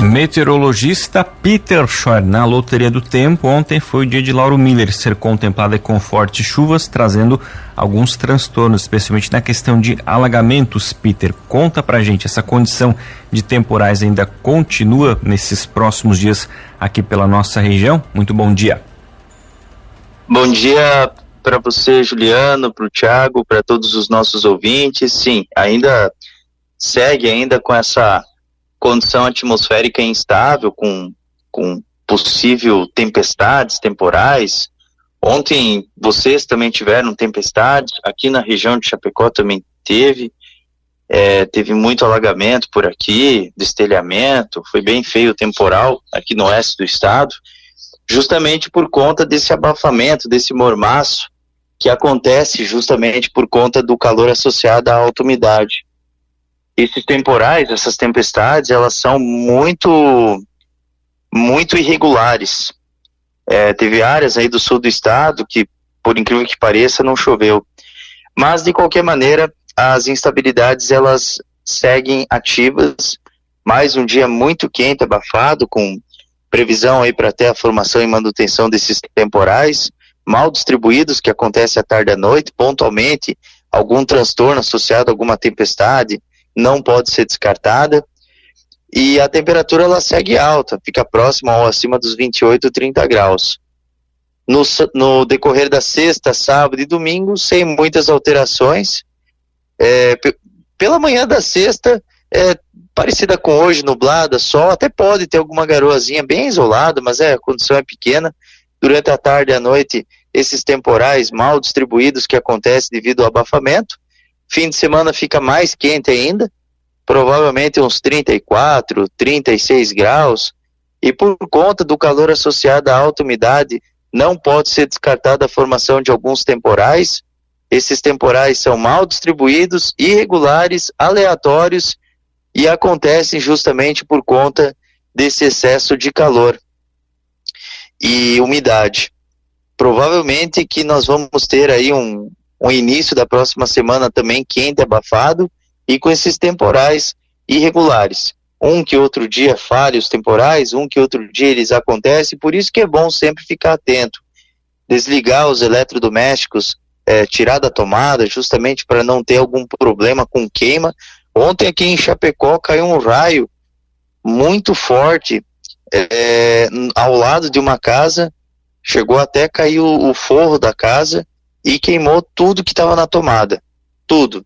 Meteorologista Peter Schor, na Loteria do Tempo, ontem foi o dia de Lauro Miller ser contemplada com fortes chuvas, trazendo alguns transtornos, especialmente na questão de alagamentos. Peter, conta pra gente, essa condição de temporais ainda continua nesses próximos dias aqui pela nossa região? Muito bom dia. Bom dia para você, Juliano, para o Thiago, para todos os nossos ouvintes. Sim, ainda segue ainda com essa condição atmosférica instável, com, com possível tempestades temporais. Ontem vocês também tiveram tempestades, aqui na região de Chapecó também teve. É, teve muito alagamento por aqui, destelhamento, foi bem feio o temporal aqui no oeste do estado, justamente por conta desse abafamento, desse mormaço que acontece justamente por conta do calor associado à alta umidade esses temporais, essas tempestades, elas são muito, muito irregulares. É, teve áreas aí do sul do estado que, por incrível que pareça, não choveu. Mas, de qualquer maneira, as instabilidades, elas seguem ativas. Mais um dia muito quente, abafado, com previsão aí para ter a formação e manutenção desses temporais mal distribuídos que acontece à tarde e à noite, pontualmente, algum transtorno associado a alguma tempestade, não pode ser descartada. E a temperatura ela segue alta, fica próxima ou acima dos 28, 30 graus. No, no decorrer da sexta, sábado e domingo, sem muitas alterações. É, pela manhã da sexta, é parecida com hoje, nublada, sol, até pode ter alguma garoazinha bem isolada, mas é, a condição é pequena. Durante a tarde e a noite, esses temporais mal distribuídos que acontecem devido ao abafamento. Fim de semana fica mais quente ainda, provavelmente uns 34, 36 graus, e por conta do calor associado à alta umidade, não pode ser descartada a formação de alguns temporais. Esses temporais são mal distribuídos, irregulares, aleatórios e acontecem justamente por conta desse excesso de calor e umidade. Provavelmente que nós vamos ter aí um, um início da próxima semana também quente, abafado, e com esses temporais irregulares. Um que outro dia falha os temporais, um que outro dia eles acontecem, por isso que é bom sempre ficar atento. Desligar os eletrodomésticos, é, tirar da tomada, justamente para não ter algum problema com queima. Ontem aqui em Chapecó caiu um raio muito forte é, ao lado de uma casa, chegou até cair o, o forro da casa e queimou tudo que estava na tomada. Tudo.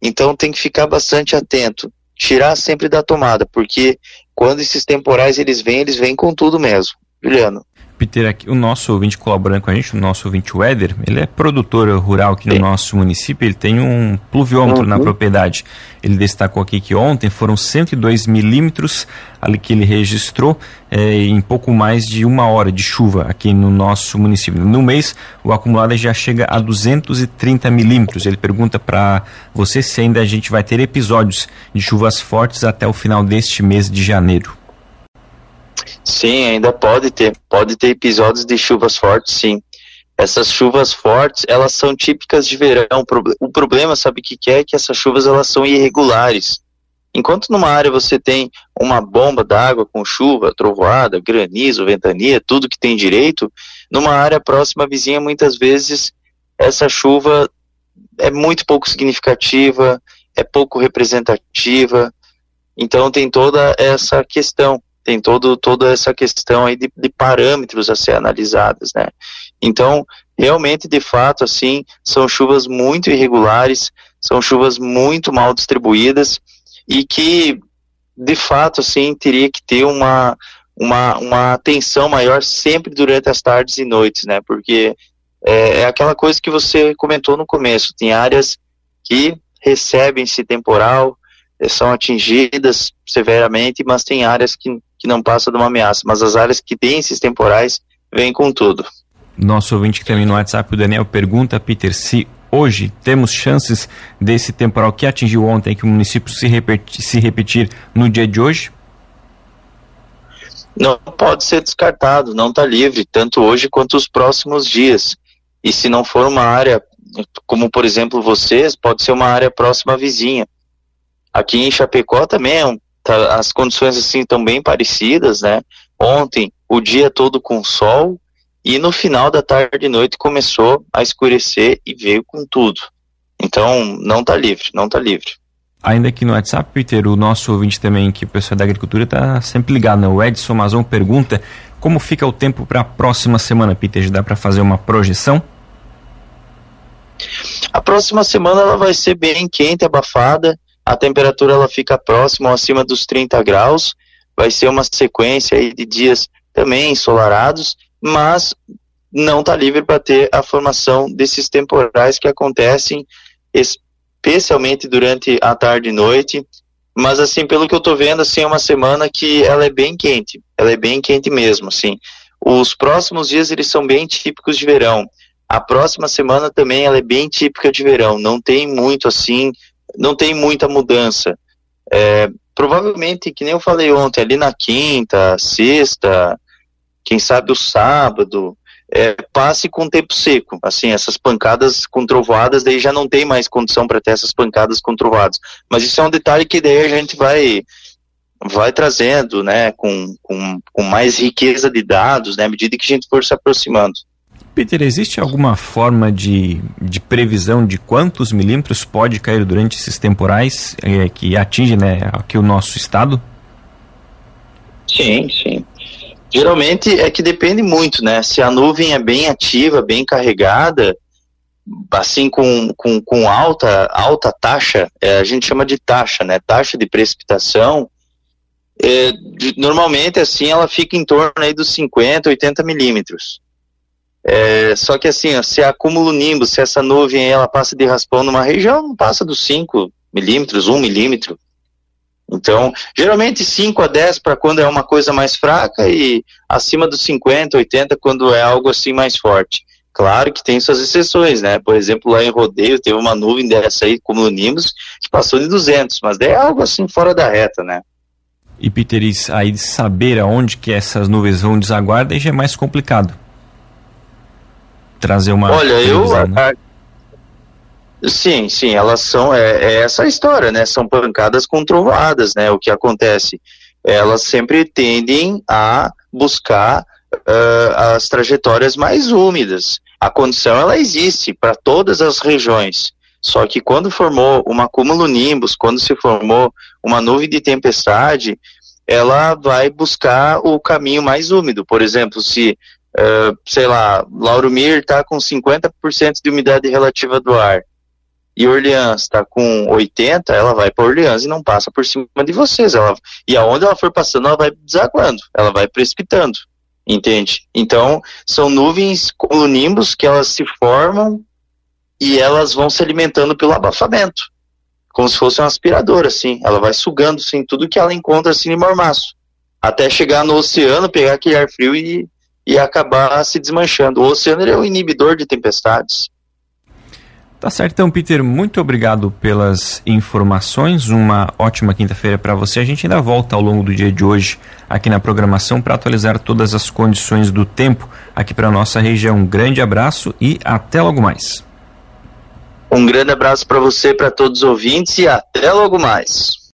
Então tem que ficar bastante atento. Tirar sempre da tomada, porque quando esses temporais eles vêm, eles vêm com tudo mesmo. Juliano. Peter, aqui, o nosso ouvinte colaborando com a gente, o nosso ouvinte Weather, ele é produtor rural aqui no Sim. nosso município, ele tem um pluviômetro uhum. na propriedade. Ele destacou aqui que ontem foram 102 milímetros ali que ele registrou é, em pouco mais de uma hora de chuva aqui no nosso município. No mês, o acumulado já chega a 230 milímetros. Ele pergunta para você se ainda a gente vai ter episódios de chuvas fortes até o final deste mês de janeiro. Sim, ainda pode ter. Pode ter episódios de chuvas fortes, sim. Essas chuvas fortes, elas são típicas de verão. O problema, sabe o que, que é? Que essas chuvas, elas são irregulares. Enquanto numa área você tem uma bomba d'água com chuva, trovoada, granizo, ventania, tudo que tem direito, numa área próxima vizinha, muitas vezes, essa chuva é muito pouco significativa, é pouco representativa. Então tem toda essa questão tem todo, toda essa questão aí de, de parâmetros a ser analisadas, né? Então, realmente, de fato, assim, são chuvas muito irregulares, são chuvas muito mal distribuídas e que, de fato, assim, teria que ter uma, uma, uma atenção maior sempre durante as tardes e noites, né? Porque é, é aquela coisa que você comentou no começo, tem áreas que recebem esse temporal, são atingidas severamente, mas tem áreas que que não passa de uma ameaça, mas as áreas que têm esses temporais vêm com tudo. Nosso ouvinte que também no WhatsApp, o Daniel, pergunta, Peter, se hoje temos chances desse temporal que atingiu ontem, que o município se repetir, se repetir no dia de hoje? não pode ser descartado, não está livre, tanto hoje quanto os próximos dias. E se não for uma área, como por exemplo vocês, pode ser uma área próxima vizinha. Aqui em Chapecó também é tá, as condições assim estão bem parecidas, né? Ontem o dia todo com sol e no final da tarde e noite começou a escurecer e veio com tudo. Então não está livre, não está livre. Ainda aqui no WhatsApp, Peter, o nosso ouvinte também, que o pessoal da agricultura está sempre ligado, né? O Edson Mazon pergunta como fica o tempo para a próxima semana, Peter? Já dá para fazer uma projeção? A próxima semana ela vai ser bem quente, abafada. A temperatura ela fica próxima ou acima dos 30 graus. Vai ser uma sequência aí de dias também ensolarados, mas não está livre para ter a formação desses temporais que acontecem especialmente durante a tarde e noite. Mas assim, pelo que eu estou vendo, assim, é uma semana que ela é bem quente. Ela é bem quente mesmo, assim. Os próximos dias eles são bem típicos de verão. A próxima semana também ela é bem típica de verão. Não tem muito assim, não tem muita mudança. É, provavelmente, que nem eu falei ontem, ali na quinta, sexta, quem sabe o sábado, é, passe com tempo seco. Assim, essas pancadas com trovoadas, daí já não tem mais condição para ter essas pancadas com trovoadas. Mas isso é um detalhe que daí a gente vai vai trazendo, né, com, com, com mais riqueza de dados, né, à medida que a gente for se aproximando. Peter, existe alguma forma de, de previsão de quantos milímetros pode cair durante esses temporais é, que atingem né, aqui o nosso estado? Sim, sim. Geralmente é que depende muito, né? Se a nuvem é bem ativa, bem carregada, assim com, com, com alta, alta taxa, é, a gente chama de taxa, né? Taxa de precipitação, é, de, normalmente assim ela fica em torno aí dos 50, 80 milímetros. É, só que assim, ó, se acúmulo nimbo, se essa nuvem ela passa de raspão numa região, não passa dos 5 milímetros, 1 milímetro. Então, geralmente 5 a 10 para quando é uma coisa mais fraca e acima dos 50, 80 quando é algo assim mais forte. Claro que tem suas exceções, né? Por exemplo, lá em Rodeio teve uma nuvem dessa aí, como no Nimbus, que passou de 200, mas é algo assim fora da reta, né? E Peter, aí saber aonde que essas nuvens vão desaguar, daí já é mais complicado. Trazer uma. Olha, eu. Né? Sim, sim, elas são, é, é, essa história, né? São pancadas com trovadas, né? O que acontece? Elas sempre tendem a buscar uh, as trajetórias mais úmidas. A condição, ela existe para todas as regiões. Só que quando formou um acúmulo nimbus, quando se formou uma nuvem de tempestade, ela vai buscar o caminho mais úmido. Por exemplo, se, uh, sei lá, Lauro Mir está com 50% de umidade relativa do ar, e Orleans está com 80, ela vai para Orleans e não passa por cima de vocês. Ela, e aonde ela for passando, ela vai desaguando, ela vai precipitando, entende? Então, são nuvens com nimbos que elas se formam e elas vão se alimentando pelo abafamento, como se fosse um aspirador, assim. Ela vai sugando, assim, tudo que ela encontra, assim, em mormaço, até chegar no oceano, pegar aquele ar frio e, e acabar se desmanchando. O oceano é o inibidor de tempestades. Tá certo, então, Peter, muito obrigado pelas informações. Uma ótima quinta-feira para você. A gente ainda volta ao longo do dia de hoje aqui na programação para atualizar todas as condições do tempo aqui para nossa região. Um grande abraço e até logo mais. Um grande abraço para você, para todos os ouvintes e até logo mais.